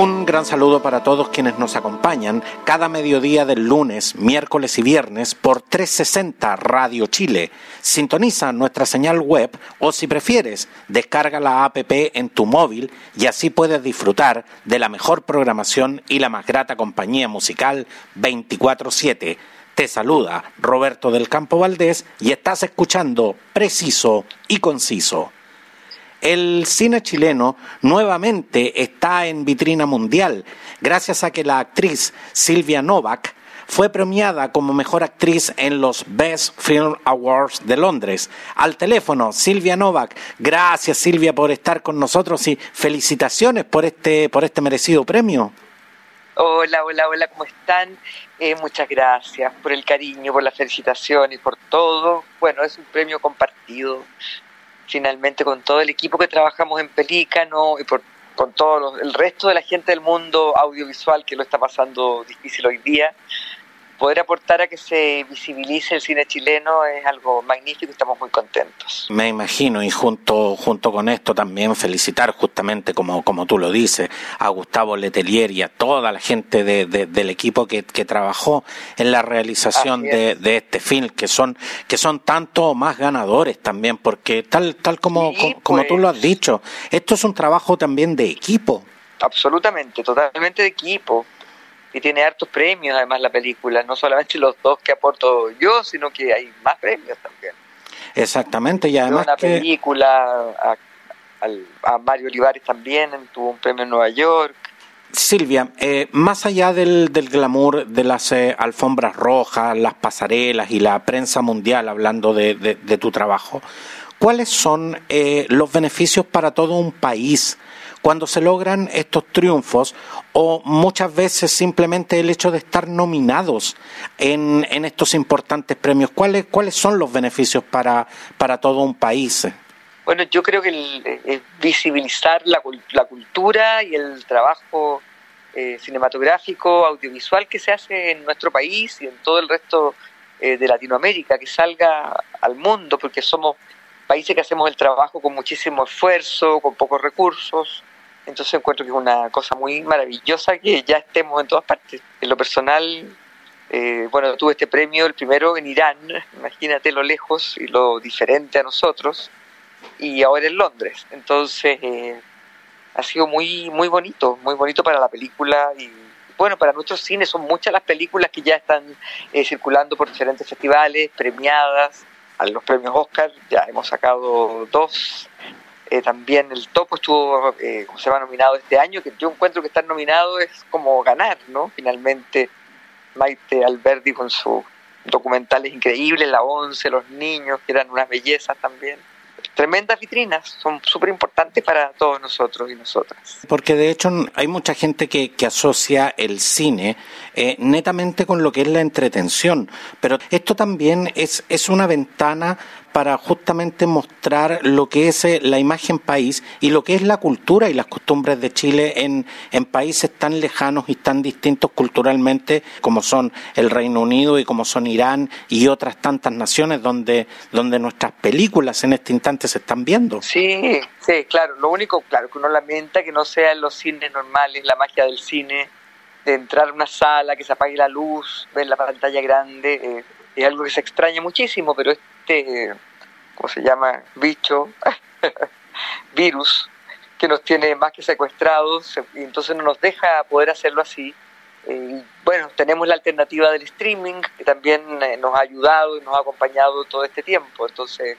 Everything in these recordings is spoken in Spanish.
Un gran saludo para todos quienes nos acompañan cada mediodía del lunes, miércoles y viernes por 360 Radio Chile. Sintoniza nuestra señal web o si prefieres, descarga la app en tu móvil y así puedes disfrutar de la mejor programación y la más grata compañía musical 24/7. Te saluda Roberto del Campo Valdés y estás escuchando Preciso y Conciso el cine chileno nuevamente está en vitrina mundial, gracias a que la actriz Silvia Novak fue premiada como mejor actriz en los Best Film Awards de Londres. Al teléfono, Silvia Novak. Gracias, Silvia, por estar con nosotros y felicitaciones por este, por este merecido premio. Hola, hola, hola, ¿cómo están? Eh, muchas gracias por el cariño, por la felicitación y por todo. Bueno, es un premio compartido finalmente con todo el equipo que trabajamos en Pelícano y por, con todo el resto de la gente del mundo audiovisual que lo está pasando difícil hoy día poder aportar a que se visibilice el cine chileno es algo magnífico y estamos muy contentos. Me imagino, y junto, junto con esto también felicitar justamente, como, como tú lo dices, a Gustavo Letelier y a toda la gente de, del equipo que, que, trabajó en la realización de, de, este film, que son, que son tanto más ganadores también, porque tal, tal como, como, tú lo has pues. dicho, esto es un trabajo también de equipo. Absolutamente, totalmente de equipo y tiene hartos premios además la película, no solamente los dos que aporto yo, sino que hay más premios también. Exactamente, y además una película a, a, Mario Olivares también tuvo un premio en Nueva York. Silvia, eh, más allá del, del, glamour de las eh, alfombras rojas, las pasarelas y la prensa mundial hablando de, de, tu trabajo, ¿cuáles son eh, los beneficios para todo un país cuando se logran estos triunfos o muchas veces simplemente el hecho de estar nominados en, en estos importantes premios? ¿Cuáles, ¿Cuáles son los beneficios para, para todo un país? Bueno, yo creo que el, visibilizar la, la, cultura y el trabajo eh, cinematográfico, audiovisual que se hace en nuestro país y en todo el resto eh, de Latinoamérica, que salga al mundo, porque somos países que hacemos el trabajo con muchísimo esfuerzo, con pocos recursos, entonces encuentro que es una cosa muy maravillosa que ya estemos en todas partes. En lo personal, eh, bueno, tuve este premio, el primero en Irán, imagínate lo lejos y lo diferente a nosotros, y ahora en Londres. Entonces, eh, ha sido muy, muy bonito, muy bonito para la película y bueno, para nuestros cines son muchas las películas que ya están eh, circulando por diferentes festivales, premiadas a los premios Oscar, ya hemos sacado dos eh, también el Topo estuvo, eh, como se llama, nominado este año, que yo encuentro que estar nominado es como ganar, ¿no? Finalmente, Maite Alberdi con sus documentales increíbles, La Once, Los Niños, que eran unas bellezas también tremendas vitrinas, son súper importantes para todos nosotros y nosotras. Porque de hecho hay mucha gente que, que asocia el cine eh, netamente con lo que es la entretención, pero esto también es, es una ventana para justamente mostrar lo que es eh, la imagen país y lo que es la cultura y las costumbres de Chile en, en países tan lejanos y tan distintos culturalmente como son el Reino Unido y como son Irán y otras tantas naciones donde, donde nuestras películas en este instante se están viendo. Sí, sí, claro. Lo único, claro, que uno lamenta que no sea en los cines normales, la magia del cine, de entrar a una sala, que se apague la luz, ver la pantalla grande, eh, es algo que se extraña muchísimo, pero este, ¿cómo se llama? Bicho, virus, que nos tiene más que secuestrados y entonces no nos deja poder hacerlo así. Eh, bueno, tenemos la alternativa del streaming, que también eh, nos ha ayudado y nos ha acompañado todo este tiempo. Entonces,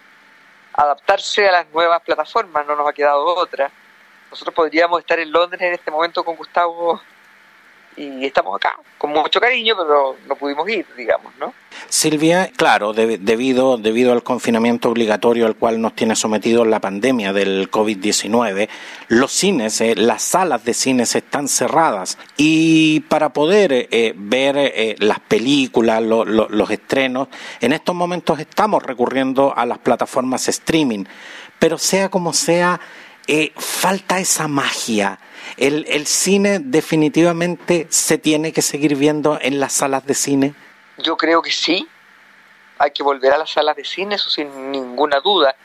adaptarse a las nuevas plataformas, no nos ha quedado otra. Nosotros podríamos estar en Londres en este momento con Gustavo y estamos acá con mucho cariño, pero no pudimos ir, digamos, ¿no? Silvia, claro, debido, debido al confinamiento obligatorio al cual nos tiene sometido la pandemia del COVID-19, los cines, eh, las salas de cines están cerradas. Y para poder eh, ver eh, las películas, los estrenos, en estos momentos estamos recurriendo a las plataformas streaming, pero sea como sea, falta esa magia el, el cine definitivamente se tiene que seguir viendo en las salas de cine. Yo creo que sí. Hay que volver a las salas de cine, eso sin ninguna duda.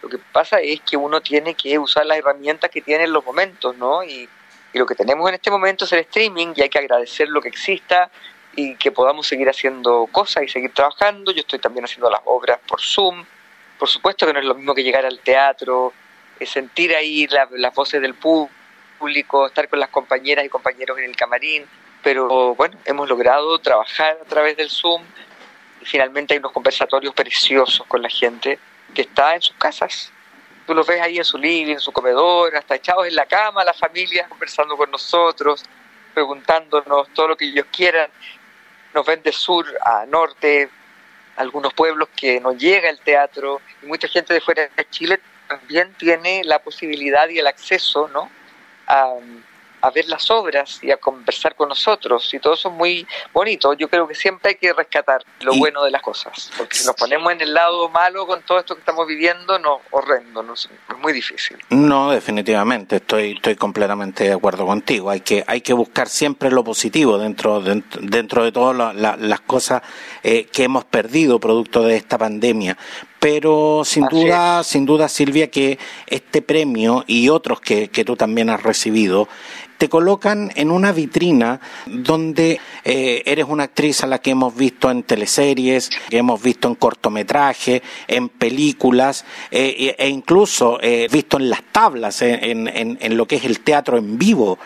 Lo que pasa es que uno tiene que usar las herramientas que tiene en los momentos, ¿no? Y, y lo que tenemos en este momento es el streaming y hay que agradecer lo que exista y que podamos seguir haciendo cosas y seguir trabajando. Yo estoy también haciendo las obras por Zoom. Por supuesto que no es lo mismo que llegar al teatro, sentir ahí las voces del público estar con las compañeras y compañeros en el camarín, pero bueno, hemos logrado trabajar a través del Zoom y finalmente hay unos conversatorios preciosos con la gente que está en sus casas. Tú los ves ahí en su living, en su comedor, hasta echados en la cama, las familias conversando con nosotros, preguntándonos todo lo que ellos quieran. Nos ven de sur a norte, algunos pueblos que no llega el teatro y mucha gente de fuera de Chile también tiene la posibilidad y el acceso, ¿no? A, a ver las obras y a conversar con nosotros y todo eso es muy bonito. Yo creo que siempre hay que rescatar lo bueno de las cosas, porque si nos ponemos en el lado malo con todo esto que estamos viviendo, no, horrendo, no, es muy difícil. No, definitivamente, estoy, estoy completamente de acuerdo contigo. Hay que, hay que buscar siempre lo positivo dentro, dentro, dentro de todas las cosas eh, que hemos perdido producto de esta pandemia pero sin duda, sin duda, Silvia, que este premio y otros que, que tú también has recibido te colocan en una vitrina donde eh, eres una actriz a la que hemos visto en teleseries, que hemos visto en cortometrajes, en películas eh, e incluso eh, visto en las tablas, en, en, lo que es el teatro en vivo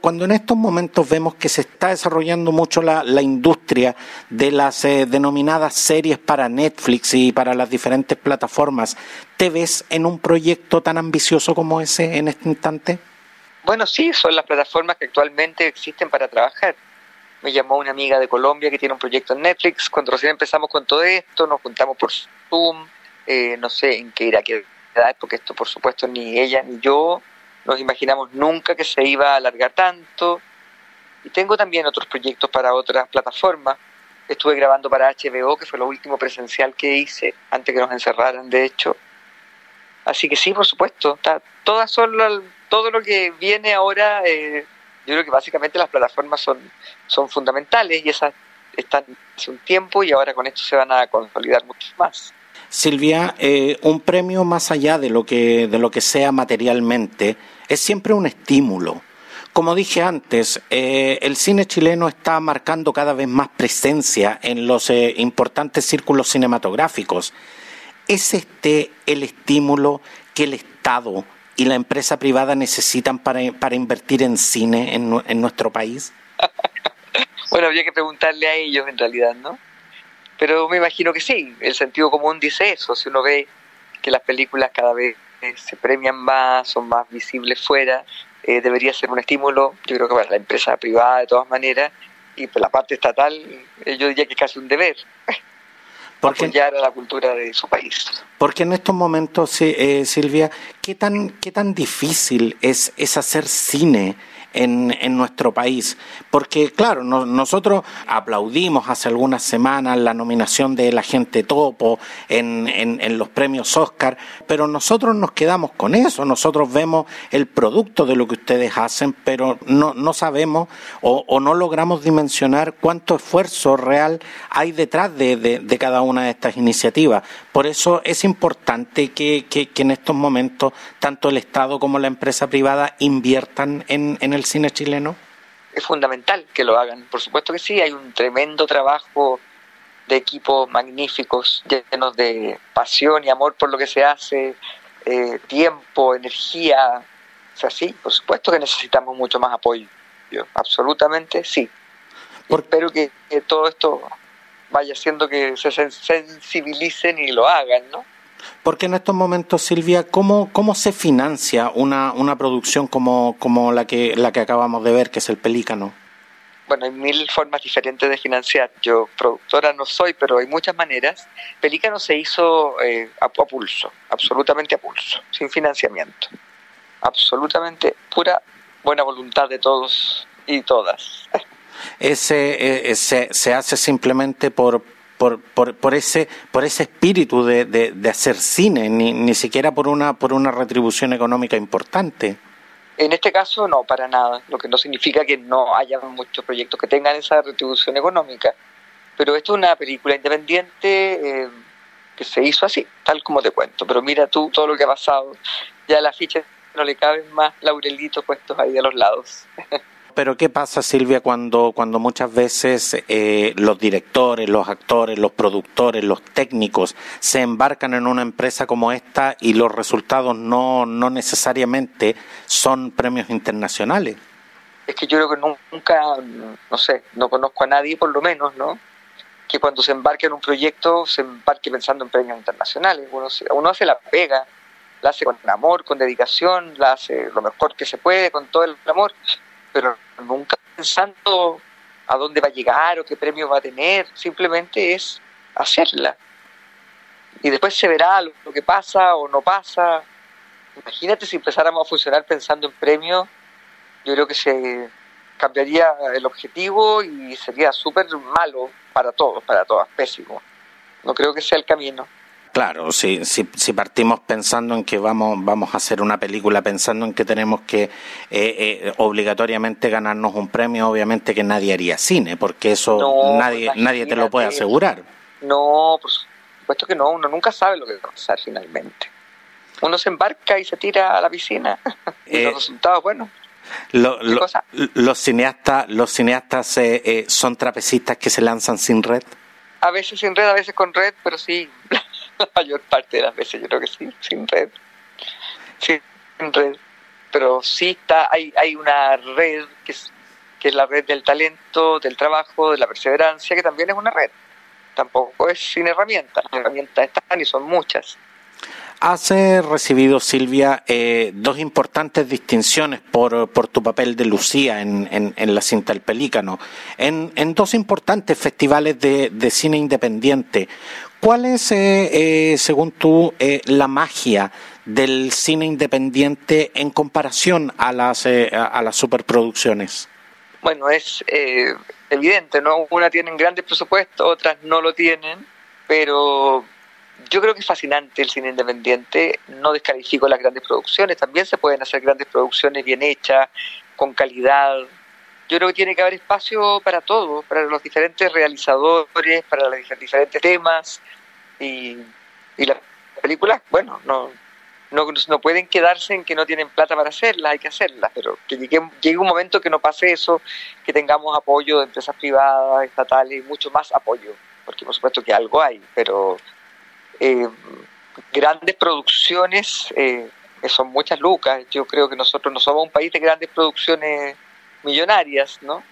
cuando en estos momentos vemos que se está desarrollando mucho la, la industria de las denominadas series para Netflix y para las diferentes plataformas, ¿te ves en un proyecto tan ambicioso como ese en este instante? Bueno, sí, son las plataformas que actualmente existen para trabajar. Me llamó una amiga de Colombia que tiene un proyecto en Netflix. Cuando recién empezamos con todo esto, nos juntamos por Zoom. Eh, no sé en qué irá a quedar, porque esto, por supuesto, ni ella ni yo nos imaginamos nunca que se iba a alargar tanto. Y tengo también otros proyectos para otras plataformas. Estuve grabando para HBO, que fue lo último presencial que hice antes que nos encerraran, de hecho. Así que sí, por supuesto. todas son todo lo que viene ahora, eh, yo creo que básicamente las plataformas son, son fundamentales y esas están hace un tiempo y ahora con esto se van a consolidar mucho más. Silvia, eh, un premio más allá de lo que de lo que sea materialmente es siempre un estímulo. Como dije antes, eh, el cine chileno está marcando cada vez más presencia en los importantes círculos cinematográficos. ¿Es este el estímulo que el Estado y la empresa privada necesitan para, para invertir en cine en, en nuestro país? bueno, habría que preguntarle a ellos en realidad, ¿no? Pero me imagino que sí, el sentido común dice eso, si uno ve que las películas cada vez eh, se premian más, son más visibles fuera, eh, debería ser un estímulo, yo creo que para la empresa privada de todas maneras, y por la parte estatal, eh, yo diría que es casi un deber. porque, apoyar a la cultura de su país. Porque en estos momentos, eh, Silvia, ¿qué tan, ¿qué tan difícil es, es hacer cine en, en nuestro país. Porque, claro, nosotros aplaudimos hace algunas semanas la nominación de la gente topo en, en, los premios Oscar, pero nosotros nos quedamos con eso. Nosotros vemos el producto de lo que ustedes hacen, pero no, no sabemos o, o no logramos dimensionar cuánto esfuerzo real hay detrás de, de, cada una de estas iniciativas. Por eso es importante que, que, que, en estos momentos tanto el Estado como la empresa privada inviertan en, en el el cine chileno? Es fundamental que lo hagan, por supuesto que sí, hay un tremendo trabajo de equipos magníficos, llenos de pasión y amor por lo que se hace, eh, tiempo, energía. O sea, sí, por supuesto que necesitamos mucho más apoyo. absolutamente sí. espero que, que todo esto vaya haciendo que se sensibilicen y lo hagan, ¿no? Porque en estos momentos, Silvia, ¿cómo, cómo se financia una, una producción como, como la, que, la que acabamos de ver, que es El Pelícano? bueno, hay mil formas diferentes de financiar. Yo productora no soy, pero hay muchas maneras. Pelícano se hizo eh, a, pulso, absolutamente a pulso, sin financiamiento. Absolutamente pura buena voluntad de todos y todas. Ese, ese se hace simplemente por, por, por, por, ese, por ese espíritu de, de, hacer cine, ni, ni siquiera por una, por una retribución económica importante. En este caso, no, para nada, lo que no significa que no haya muchos proyectos que tengan esa retribución económica. Pero esto es una película independiente eh, que se hizo así, tal como te cuento. Pero mira tú todo lo que ha pasado. Ya a la ficha no le caben más laurelitos puestos ahí a los lados. Pero ¿qué pasa, Silvia, cuando, cuando muchas veces eh, los directores, los actores, los productores, los técnicos se embarcan en una empresa como esta y los resultados no, no necesariamente son premios internacionales? Es que yo creo que nunca, no sé, no conozco a nadie por lo menos, ¿no? Que cuando se embarque en un proyecto se embarque pensando en premios internacionales. Uno, uno hace la pega, la hace con amor, con dedicación, la hace lo mejor que se puede, con todo el amor pero nunca pensando a dónde va a llegar o qué premio va a tener, simplemente es hacerla. Y después se verá lo, que pasa o no pasa. Imagínate si empezáramos a funcionar pensando en premios, yo creo que se cambiaría el objetivo y sería súper malo para todos, para todas, pésimo. No creo que sea el camino. Claro, si, si, si, partimos pensando en que vamos, vamos a hacer una película, pensando en que tenemos que eh, eh, obligatoriamente ganarnos un premio, obviamente que nadie haría cine, porque eso nadie, nadie te lo puede asegurar. No, por supuesto que no, uno nunca sabe lo que va a pasar finalmente. Uno se embarca y se tira a la piscina y los eh, resultados, bueno. los cineastas, los cineastas son trapecistas que se lanzan sin red. A veces sin red, a veces con red, pero sí, la mayor parte de las veces yo creo que sí, sin red. Sin red. Pero sí está, hay, hay una red que es, que es la red del talento, del trabajo, de la perseverancia, que también es una red. Tampoco es sin herramientas. Las herramientas están y son muchas. Has recibido, Silvia, eh, dos importantes distinciones por, por, tu papel de Lucía en, en, la cinta El Pelícano, en, en dos importantes festivales de, de, cine independiente. ¿Cuál es, eh, eh, según tú, eh, la magia del cine independiente en comparación a las, a las superproducciones? Bueno, es evidente, ¿no? Unas tienen grandes presupuestos, otras no lo tienen, pero yo creo que es fascinante el cine independiente. No descalifico las grandes producciones, también se pueden hacer grandes producciones bien hechas, con calidad, yo creo que tiene que haber espacio para todo, para los diferentes realizadores, para los diferentes temas y, y las películas, bueno, no, no, no pueden quedarse en que no tienen plata para hacerlas, hay que hacerlas, pero que llegue, llegue un momento que no pase eso, que tengamos apoyo de empresas privadas, estatales, mucho más apoyo, porque por supuesto que algo hay, pero eh, grandes producciones eh, son muchas lucas, yo creo que nosotros no somos un país de grandes producciones millonarias, ¿no?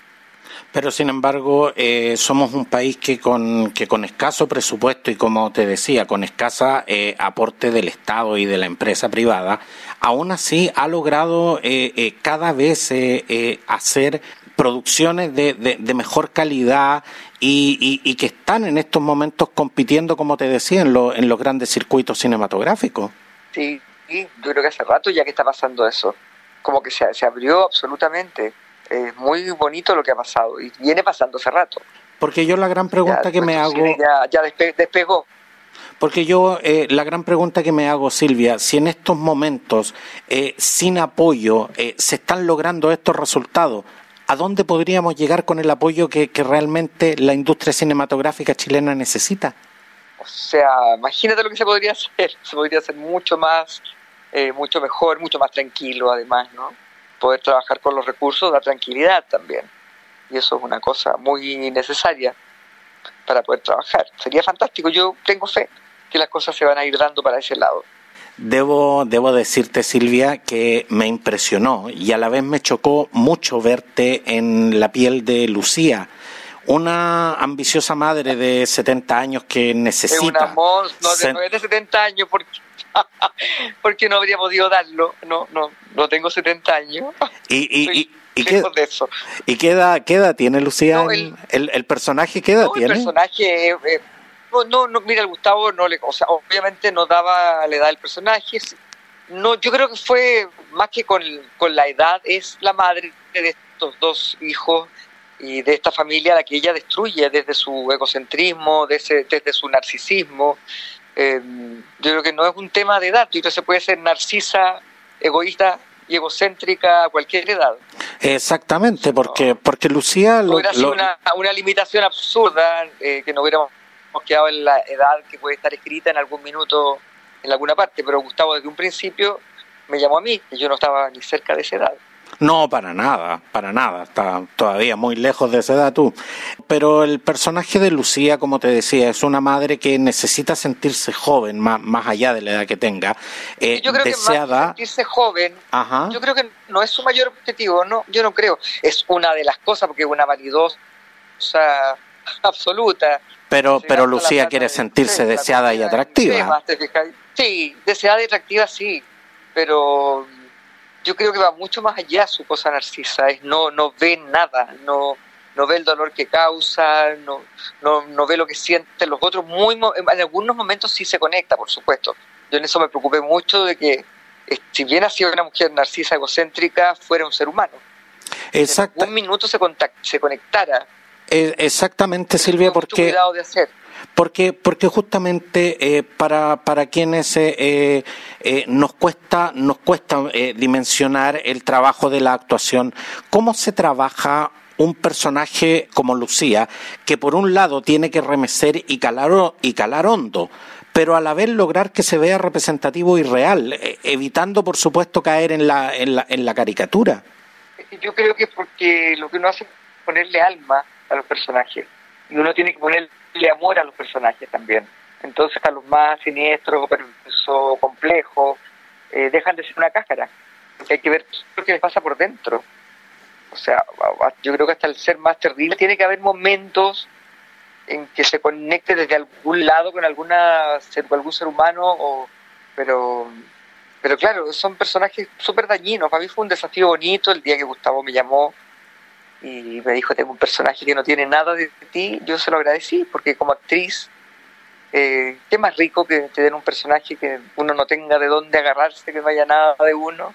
Pero sin embargo, eh, somos un país que con, que con escaso presupuesto y como te decía, con escasa eh, aporte del Estado y de la empresa privada, aún así ha logrado eh, cada vez hacer producciones de, de, mejor calidad y, y, que están en estos momentos compitiendo, como te decía, en, en los grandes circuitos cinematográficos. Sí, sí, yo creo que hace rato ya que está pasando eso, como que se, se abrió absolutamente es muy bonito lo que ha pasado y viene pasando hace rato. Porque yo la gran pregunta que me hago... Ya, despegó. Porque yo, eh, la gran pregunta que me hago, Silvia, si en estos momentos, eh, sin apoyo, eh, se están logrando estos resultados, ¿a dónde podríamos llegar con el apoyo que, que realmente la industria cinematográfica chilena necesita? O sea, imagínate lo que se podría hacer. Se podría hacer mucho más, mucho mejor, mucho más tranquilo, además, ¿no? Poder trabajar con los recursos da tranquilidad también. Y eso es una cosa muy necesaria para poder trabajar. Sería fantástico. Yo tengo fe que las cosas se van a ir dando para ese lado. Debo, debo decirte, Silvia, que me impresionó y a la vez me chocó mucho verte en la piel de Lucía una ambiciosa madre de 70 años que necesita... Es un amor, no, de, de 70 años porque, porque no habría podido darlo, no, no, no tengo 70 años. Y, y, ¿Y qué, de eso. ¿Y qué edad, tiene Lucía? el, el, personaje qué edad tiene? El personaje, eh, no, no, mira, el Gustavo no le, o sea, obviamente no daba la edad del personaje. No, yo creo que fue más que con, con la edad, es la madre de estos dos hijos y de esta familia a la que ella destruye desde su egocentrismo, desde, desde su narcisismo. Eh, yo creo que no es un tema de edad, yo creo que se puede ser narcisa, egoísta y egocéntrica a cualquier edad. Exactamente, porque, porque Lucía... Lo, hubiera sido una, una, limitación absurda eh, que no hubiéramos quedado en la edad que puede estar escrita en algún minuto en alguna parte, pero Gustavo desde un principio me llamó a mí, y yo no estaba ni cerca de esa edad. No, para nada, para nada. Está todavía muy lejos de esa edad tú. Pero el personaje de Lucía, como te decía, es una madre que necesita sentirse joven, más, más allá de la edad que tenga. Eh, yo creo que más sentirse joven, yo creo que no es su mayor objetivo, no, yo no creo. Es una de las cosas, porque es una validosa absoluta. Pero, pero Lucía quiere sentirse deseada y atractiva. Sí, deseada y atractiva sí, pero yo creo que va mucho más allá su cosa narcisa, es no, no ve nada, no, no ve el dolor que causa, no, no, no ve lo que sienten los otros, muy en algunos momentos sí se conecta, por supuesto. Yo en eso me preocupé mucho de que eh, si bien ha sido una mujer narcisa egocéntrica, fuera un ser humano. Exacto. En un minuto se, se conectara. Eh, exactamente, Silvia, porque... cuidado de hacer porque, porque justamente eh, para, para quienes eh, eh, nos cuesta, nos cuesta dimensionar el trabajo de la actuación, ¿cómo se trabaja un personaje como Lucía, que por un lado tiene que remecer y calar, y calar hondo, pero a la vez lograr que se vea representativo y real, evitando, por supuesto, caer en la, en la, en la caricatura. Yo creo que porque lo que uno hace es ponerle alma a los personajes, y uno tiene que ponerle amor a los personajes también. Entonces a los más siniestros, o complejos, eh, dejan de ser una cáscara. Hay que ver lo que les pasa por dentro. O sea, yo creo que hasta el ser más terrible tiene que haber momentos en que se conecte desde algún lado con alguna ser, algún ser humano, o, pero, pero claro, son personajes súper dañinos. Para mí fue un desafío bonito el día que Gustavo me llamó y me dijo, tengo un personaje que no tiene nada de ti, yo se lo agradecí, porque como actriz, eh, qué más rico que te den un personaje que uno no tenga de dónde agarrarse, que no haya nada de uno,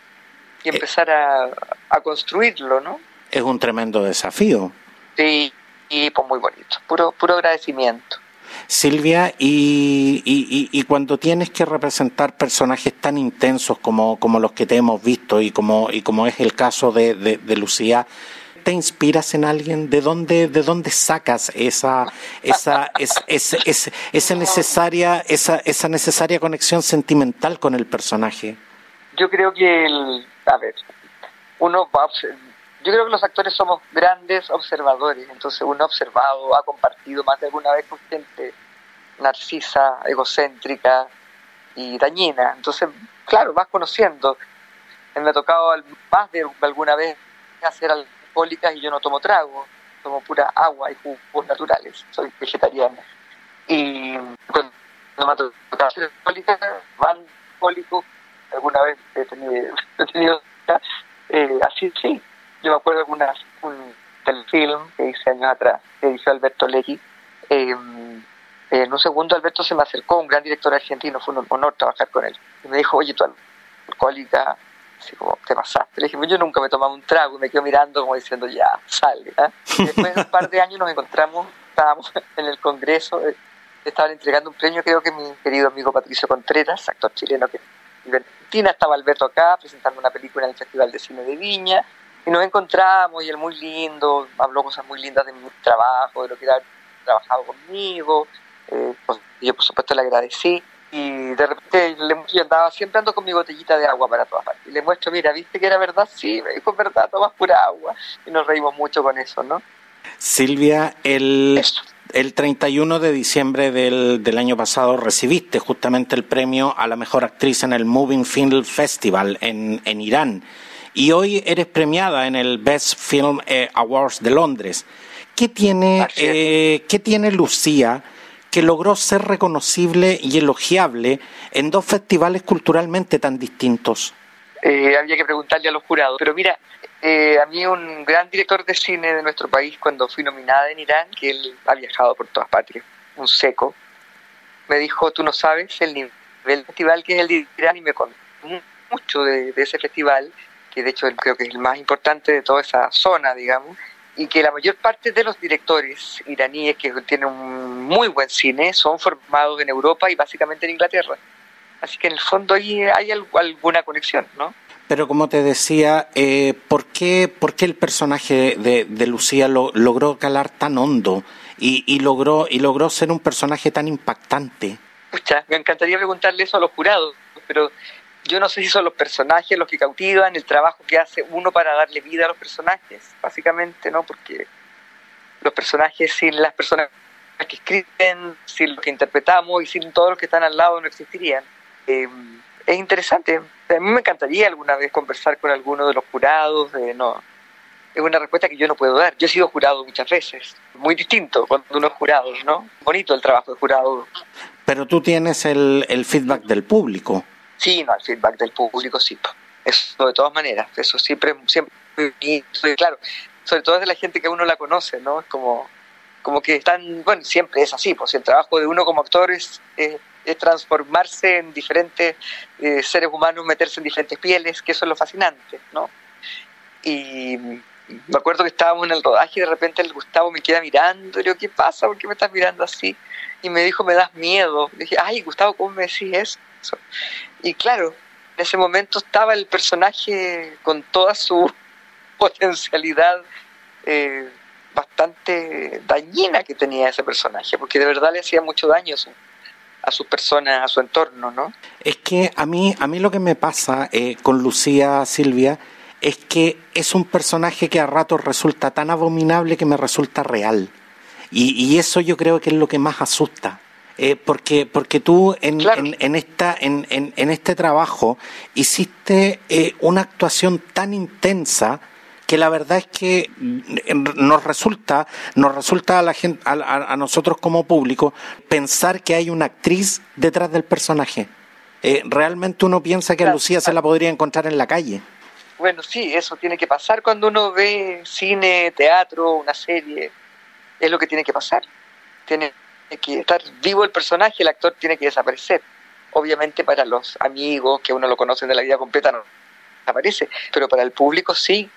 y eh. empezar a, a construirlo, ¿no? Es un tremendo desafío. Sí, y pues muy bonito, puro, puro agradecimiento. Silvia, y, y, y, cuando tienes que representar personajes tan intensos como, como los que te hemos visto y como, y como es el caso de, de, de Lucía, te inspiras en alguien? ¿De dónde, de dónde sacas esa, esa, esa, esa, necesaria, esa, esa necesaria conexión sentimental con el personaje? Yo creo que, el, a ver, uno va yo creo que los actores somos grandes observadores, entonces uno ha observado, ha compartido más de alguna vez con gente narcisa, egocéntrica y dañina, entonces, claro, vas conociendo. Me ha tocado más de alguna vez hacer algo alcohólicas y yo no tomo trago, tomo pura agua y jugos naturales, soy vegetariana. Y cuando me tocado alcohólica, van alcohólicos, alguna vez he tenido, he tenido eh, así sí, yo me acuerdo una, un telefilm que hice años atrás, que hizo Alberto Legui, eh, en un segundo Alberto se me acercó, un gran director argentino, fue un honor trabajar con él. Y me dijo, oye, tú alcohólica, así como, te pasaste. Le dije, pues yo nunca me he tomado un trago y me quedo mirando como diciendo, ya, sale. ¿ah? después de un par de años nos encontramos, estábamos en el Congreso, eh, estaban entregando un premio, creo que mi querido amigo Patricio Contreras, actor chileno que vive en Argentina, estaba Alberto acá presentando una película en el Festival de Cine de Viña, y nos encontramos y él muy lindo, habló cosas muy lindas de mi trabajo, de lo que era trabajado conmigo, eh, pues, yo por supuesto le agradecí y de repente le, yo andaba siempre ando con mi botellita de agua para todas partes. Y le muestro, mira, ¿viste que era verdad? Sí, me dijo, verdad, tomas pura agua. Y nos reímos mucho con eso, ¿no? Silvia, el, el 31 de diciembre del, del, año pasado recibiste justamente el premio a la mejor actriz en el Moving Film Festival en, en Irán. Y hoy eres premiada en el Best Film eh, Awards de Londres. ¿Qué tiene, eh, ¿Qué tiene Lucía? Que logró ser reconocible y elogiable en dos festivales culturalmente tan distintos? Eh, había que preguntarle a los jurados. Pero mira, eh, a mí un gran director de cine de nuestro país, cuando fui nominada en Irán, que él ha viajado por todas partes, un seco, me dijo, tú no sabes el nivel del festival que es el de Irán y me contó mucho de, de ese festival, que de hecho creo que es el más importante de toda esa zona, digamos, y que la mayor parte de los directores iraníes que tienen un muy buen cine son formados en Europa y básicamente en Inglaterra. Así que en el fondo ahí hay alguna conexión, ¿no? Pero como te decía, eh, ¿por, qué, ¿por qué el personaje de, de Lucía lo, logró calar tan hondo y, y, logró, y logró ser un personaje tan impactante? Pucha, me encantaría preguntarle eso a los jurados, pero yo no sé si son los personajes los que cautivan, el trabajo que hace uno para darle vida a los personajes, básicamente, ¿no? Porque los personajes sin las personas que escriben, sin los que interpretamos y sin todos los que están al lado no existirían. Eh, es interesante. A mí me encantaría alguna vez conversar con alguno de los jurados. no, es una respuesta que yo no puedo dar. Yo he sido jurado muchas veces. Muy distinto cuando uno es jurado, ¿no? Bonito el trabajo de jurado. Pero tú tienes el, el feedback del público. Sí, no, el feedback del público sí. Eso de todas maneras. Eso siempre, siempre, claro, sobre todo de la gente que uno la conoce, ¿no? Es como, como que están, bueno, siempre es así, pues el trabajo de uno como actor es, transformarse en diferentes eh, seres humanos, meterse en diferentes pieles, que eso es lo fascinante, ¿no? Y me acuerdo que estábamos en el rodaje y de repente el Gustavo me queda mirando, y yo, ¿qué pasa? ¿Por qué me estás mirando así? Y me dijo, me das miedo. Dije, ay, Gustavo, ¿cómo me decís eso? Y claro, en ese momento estaba el personaje con toda su potencialidad eh, bastante dañina que tenía ese personaje, porque de verdad le hacía mucho daño a su, a sus personas, a su entorno, ¿no? Es que a mí, a mí lo que me pasa eh, con Lucía Silvia es que es un personaje que a ratos resulta tan abominable que me resulta real. Y, y eso yo creo que es lo que más asusta. Eh, porque, porque tú en, claro. en, en, esta, en, en, este trabajo hiciste eh, una actuación tan intensa que la verdad es que nos resulta, nos resulta a la gente, a, a, nosotros como público, pensar que hay una actriz detrás del personaje. Eh, realmente uno piensa que Lucía se la podría encontrar en la calle. Bueno, sí, eso tiene que pasar cuando uno ve cine, teatro, una serie. Es lo que tiene que pasar. Tiene que estar vivo el personaje, el actor tiene que desaparecer. Obviamente para los amigos que uno lo conoce de la vida completa no desaparece, pero para el público sí,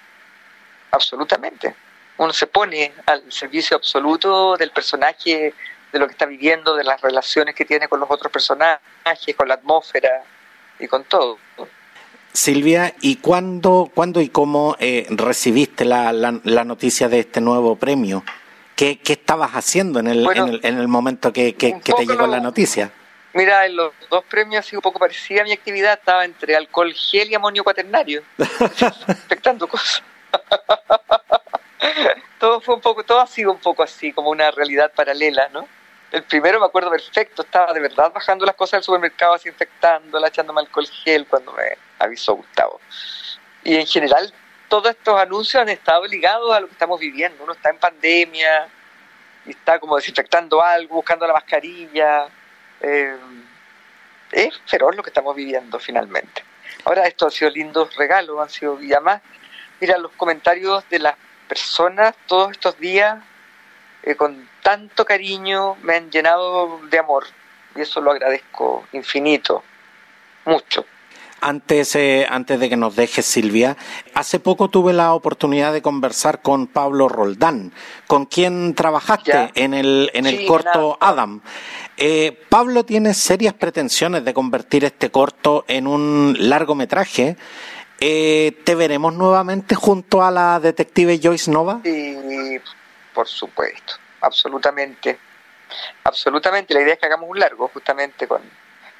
absolutamente. Uno se pone al servicio absoluto del personaje, de lo que está viviendo, de las relaciones que tiene con los otros personajes, con la atmósfera y con todo. Silvia, ¿y cuándo, cuándo y cómo eh, recibiste la, la, la, noticia de este nuevo premio? ¿Qué, qué estabas haciendo en el, bueno, en, el, en el momento que, que, que te llegó la noticia? Mira, en los dos premios ha sido un poco parecida mi actividad, estaba entre alcohol gel y amonio cuaternario, expectando cosas. todo fue un poco, todo ha sido un poco así, como una realidad paralela, ¿no? El primero me acuerdo perfecto, estaba de verdad bajando las cosas del supermercado, desinfectándolas, echándome alcohol gel cuando me avisó Gustavo. Y en general, todos estos anuncios han estado ligados a lo que estamos viviendo. Uno está en pandemia y está como desinfectando algo, buscando la mascarilla. Eh, es feroz lo que estamos viviendo finalmente. Ahora, esto ha sido lindos regalos, han sido, y además, mira, los comentarios de las personas todos estos días eh, con tanto cariño me han llenado de amor y eso lo agradezco infinito, mucho. Antes, eh, antes de que nos dejes, Silvia, hace poco tuve la oportunidad de conversar con Pablo Roldán, con quien trabajaste ya. en el, en el Sí, corto. Adam. Eh, Pablo tiene serias pretensiones de convertir este corto en un largometraje. Eh, ¿Te veremos nuevamente junto a la detective Joyce Nova? Sí, por supuesto, absolutamente. Absolutamente. La idea es que hagamos un largo, justamente con,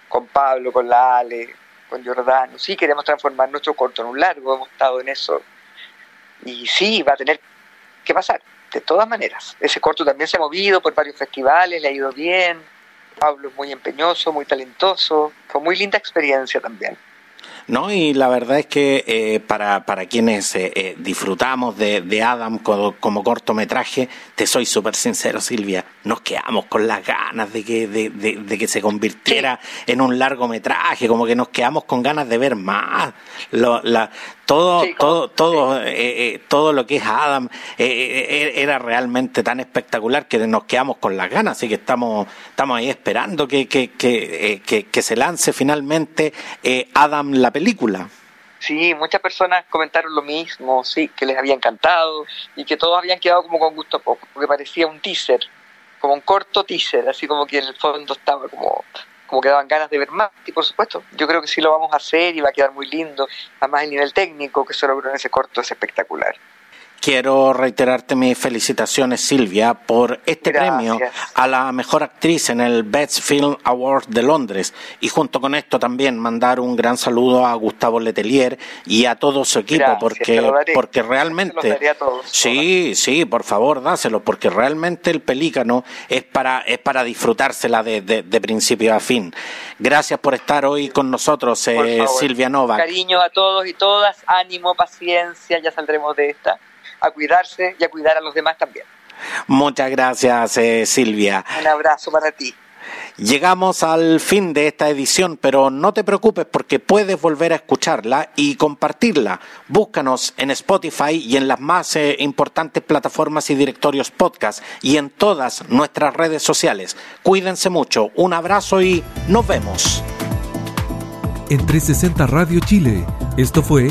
con Pablo, con la Ale, con Jordano. Sí, queremos transformar nuestro corto en un largo, hemos estado en eso. Y sí, va a tener que pasar, de todas maneras. Ese corto también se ha movido por varios festivales, le ha ido bien. Pablo es muy empeñoso, muy talentoso. Fue muy linda experiencia también. ¿No? Y la verdad es que eh, para, para quienes eh, eh, disfrutamos de, de Adam como, como, cortometraje, te soy súper sincero, Silvia, nos quedamos con las ganas de que, de, de, de que se convirtiera en un largometraje, como que nos quedamos con ganas de ver más. Lo, la, todo, todo, todo, eh, eh, todo lo que es Adam eh, era realmente tan espectacular que nos quedamos con las ganas, así que estamos, estamos ahí esperando que, que, que, que se lance finalmente Adam la película. Sí, muchas personas comentaron lo mismo, sí, que les había encantado y que todos habían quedado como con gusto poco, porque parecía un teaser, como un corto teaser, así como que en el fondo estaba como como que daban ganas de ver más. Y por supuesto, yo creo que sí lo vamos a hacer y va a quedar muy lindo. Además, el nivel técnico que se logró en ese corto es espectacular. Quiero reiterarte mis felicitaciones, Silvia, por este premio a la mejor actriz en el Best Film Award de Londres. Y junto con esto también mandar un gran saludo a Gustavo Letelier y a todo su equipo, porque, porque realmente. sí, sí, por favor, dáselo, porque realmente el pelícano es para, es para disfrutársela de, de, principio a fin. Gracias por estar hoy con nosotros, eh, Silvia Nova. Cariño a todos y todas, ánimo, paciencia, ya saldremos de esta a cuidarse y a cuidar a los demás también. Muchas gracias, eh, Silvia. Un abrazo para ti. Llegamos al fin de esta edición, pero no te preocupes porque puedes volver a escucharla y compartirla. Búscanos en Spotify y en las más eh, importantes plataformas y directorios podcast y en todas nuestras redes sociales. Cuídense mucho, un abrazo y nos vemos. En 360 Radio Chile, esto fue